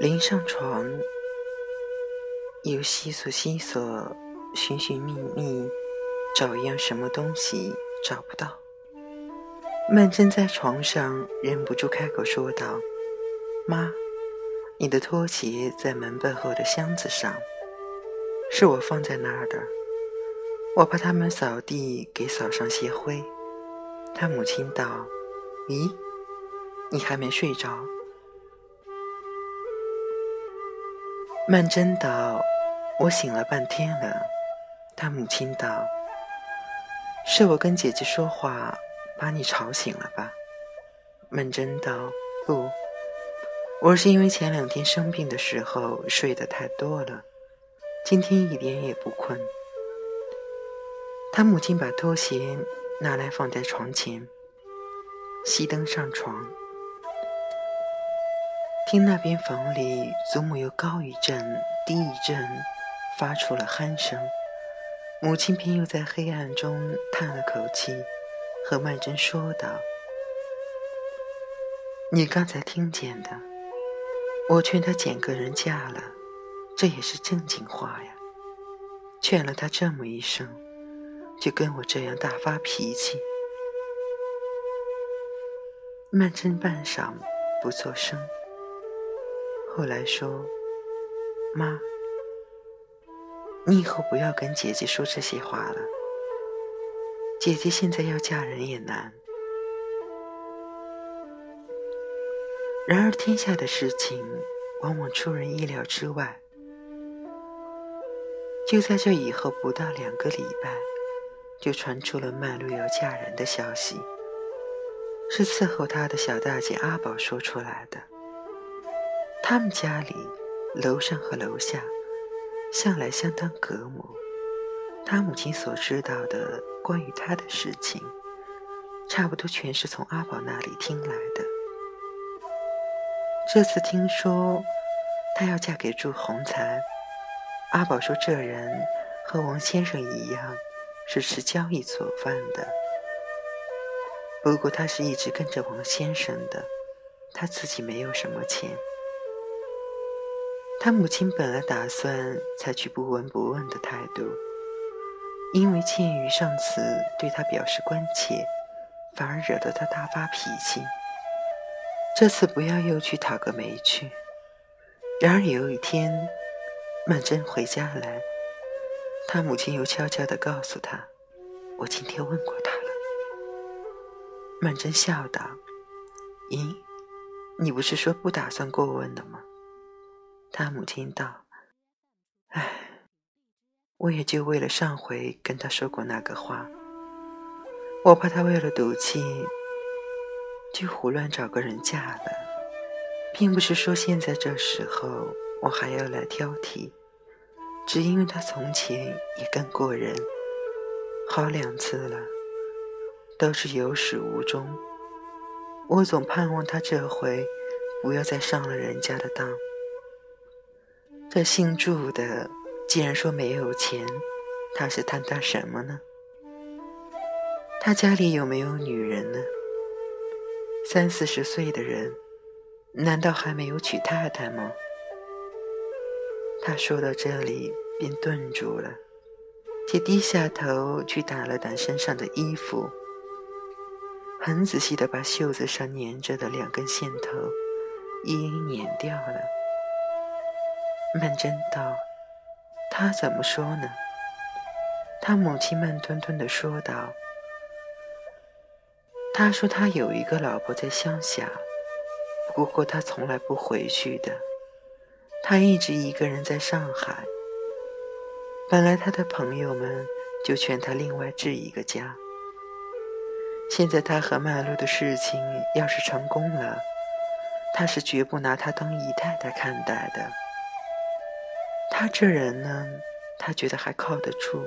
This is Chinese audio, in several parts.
临上床，又悉索悉索，寻寻觅觅，找一样什么东西，找不到。曼桢在床上忍不住开口说道：“妈，你的拖鞋在门背后的箱子上，是我放在那儿的。我怕他们扫地给扫上些灰。”他母亲道：“咦，你还没睡着？”曼桢道：“我醒了半天了。”他母亲道：“是我跟姐姐说话，把你吵醒了吧？”曼桢道：“不，我是因为前两天生病的时候睡得太多了，今天一点也不困。”他母亲把拖鞋拿来放在床前，熄灯上床。听那边房里，祖母又高一阵、低一阵，发出了鼾声。母亲便又在黑暗中叹了口气，和曼桢说道：“你刚才听见的，我劝他捡个人嫁了，这也是正经话呀。劝了他这么一声，就跟我这样大发脾气。”曼桢半晌不作声。后来说：“妈，你以后不要跟姐姐说这些话了。姐姐现在要嫁人也难。然而天下的事情往往出人意料之外。就在这以后不到两个礼拜，就传出了曼璐要嫁人的消息，是伺候她的小大姐阿宝说出来的。”他们家里楼上和楼下向来相当隔膜，他母亲所知道的关于他的事情，差不多全是从阿宝那里听来的。这次听说她要嫁给祝鸿才，阿宝说这人和王先生一样是吃交易做饭的，不过他是一直跟着王先生的，他自己没有什么钱。他母亲本来打算采取不闻不问的态度，因为鉴于上次对他表示关切，反而惹得他大发脾气。这次不要又去讨个没趣。然而有一天，曼桢回家来，他母亲又悄悄地告诉他：“我今天问过他了。”曼桢笑道：“咦，你不是说不打算过问的吗？”他母亲道：“哎，我也就为了上回跟他说过那个话，我怕他为了赌气，就胡乱找个人嫁了，并不是说现在这时候我还要来挑剔，只因为他从前也跟过人，好两次了，都是有始无终。我总盼望他这回不要再上了人家的当。”这姓祝的，既然说没有钱，他是贪他什么呢？他家里有没有女人呢？三四十岁的人，难道还没有娶太太吗？他说到这里便顿住了，且低下头去打了打身上的衣服，很仔细的把袖子上粘着的两根线头一一捻掉了。曼桢道：“他怎么说呢？”他母亲慢吞吞的说道：“他说他有一个老婆在乡下，不过他从来不回去的。他一直一个人在上海。本来他的朋友们就劝他另外置一个家。现在他和曼璐的事情要是成功了，他是绝不拿她当姨太太看待的。”他这人呢，他觉得还靠得住，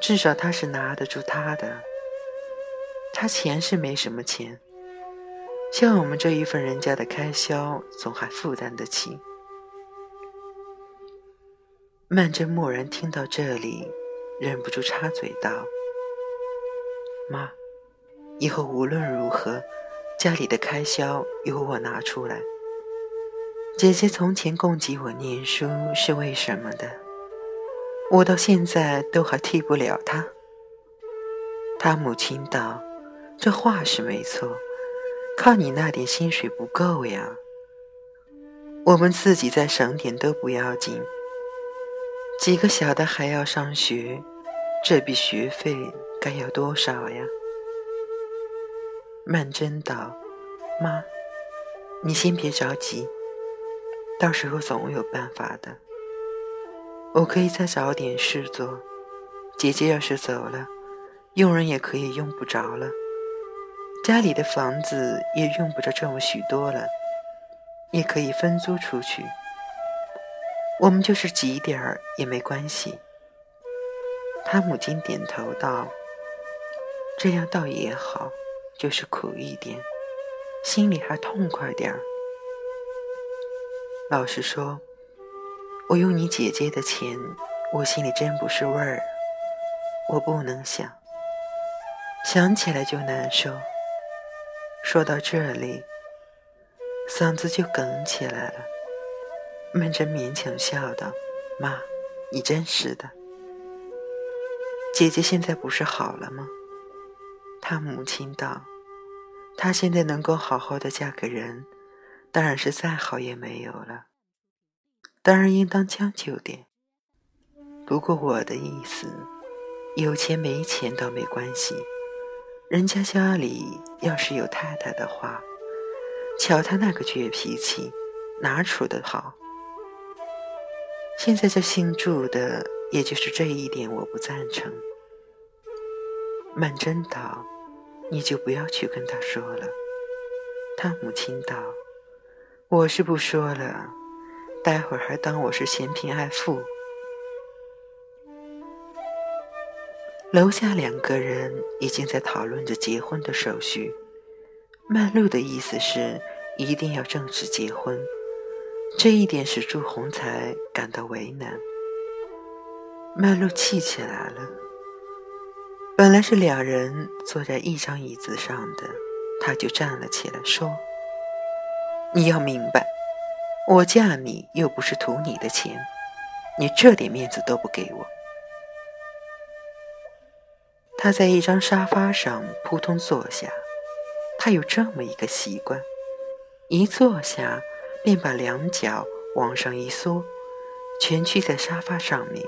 至少他是拿得住他的。他钱是没什么钱，像我们这一份人家的开销，总还负担得起。曼桢蓦然听到这里，忍不住插嘴道：“妈，以后无论如何，家里的开销由我拿出来。”姐姐从前供给我念书是为什么的？我到现在都还替不了她。她母亲道：“这话是没错，靠你那点薪水不够呀。我们自己再省点都不要紧。几个小的还要上学，这笔学费该要多少呀？”曼桢道：“妈，你先别着急，到时候总有办法的。我可以再找点事做。姐姐要是走了。”佣人也可以用不着了，家里的房子也用不着这么许多了，也可以分租出去。我们就是挤点儿也没关系。他母亲点头道：“这样倒也好，就是苦一点，心里还痛快点儿。老实说，我用你姐姐的钱，我心里真不是味儿，我不能想。”想起来就难受。说到这里，嗓子就哽起来了。曼桢勉强笑道：“妈，你真是的。姐姐现在不是好了吗？”他母亲道：“她现在能够好好的嫁个人，当然是再好也没有了。当然应当将就点。不过我的意思，有钱没钱倒没关系。”人家家里要是有太太的话，瞧他那个倔脾气，哪处的好？现在这姓祝的，也就是这一点，我不赞成。曼桢道：“你就不要去跟他说了。”他母亲道：“我是不说了，待会儿还当我是嫌贫爱富。”楼下两个人已经在讨论着结婚的手续。曼璐的意思是一定要正式结婚，这一点使祝鸿才感到为难。曼璐气起来了。本来是两人坐在一张椅子上的，他就站了起来说：“你要明白，我嫁你又不是图你的钱，你这点面子都不给我。”他在一张沙发上扑通坐下，他有这么一个习惯，一坐下便把两脚往上一缩，蜷曲在沙发上面，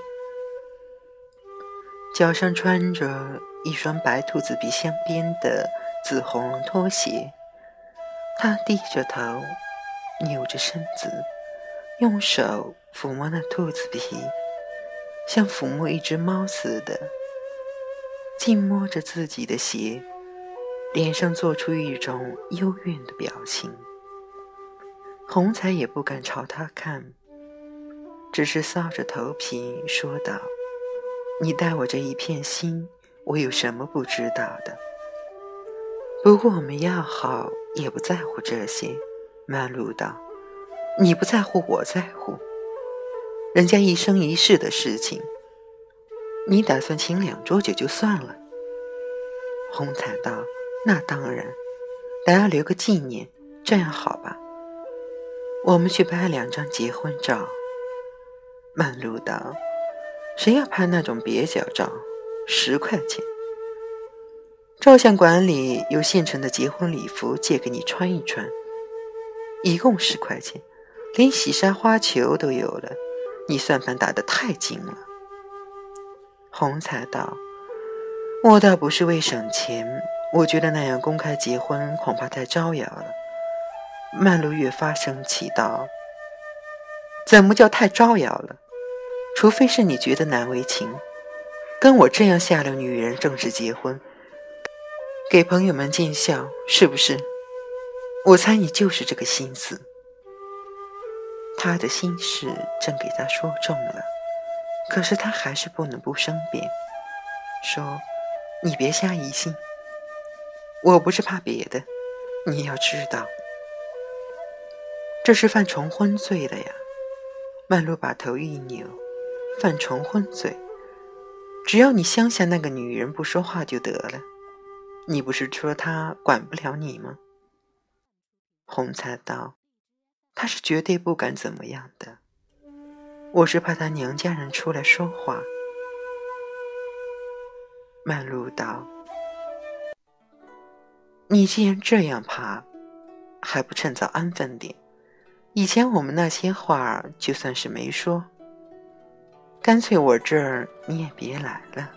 脚上穿着一双白兔子皮镶边的紫红拖鞋。他低着头，扭着身子，用手抚摸那兔子皮，像抚摸一只猫似的。静摸着自己的鞋，脸上做出一种幽怨的表情。红彩也不敢朝他看，只是搔着头皮说道：“你待我这一片心，我有什么不知道的？不过我们要好，也不在乎这些。”曼璐道：“你不在乎，我在乎。人家一生一世的事情。”你打算请两桌酒就算了。红彩道：“那当然，但要留个纪念，这样好吧？我们去拍两张结婚照。”曼璐道：“谁要拍那种蹩脚照？十块钱。照相馆里有现成的结婚礼服，借给你穿一穿，一共十块钱，连洗纱花球都有了。你算盘打得太精了。”红彩道：“我倒不是为省钱，我觉得那样公开结婚恐怕太招摇了。”曼璐越发生气道：“怎么叫太招摇了？除非是你觉得难为情，跟我这样下流女人正式结婚，给朋友们见笑，是不是？我猜你就是这个心思。”他的心事正给他说中了。可是他还是不能不申辩，说：“你别瞎疑心，我不是怕别的。你要知道，这是犯重婚罪的呀。”曼璐把头一扭：“犯重婚罪，只要你乡下那个女人不说话就得了。你不是说他管不了你吗？”红彩道：“他是绝对不敢怎么样的。我是怕他娘家人出来说话。曼璐道：“你既然这样怕，还不趁早安分点？以前我们那些话，就算是没说。干脆我这儿你也别来了。”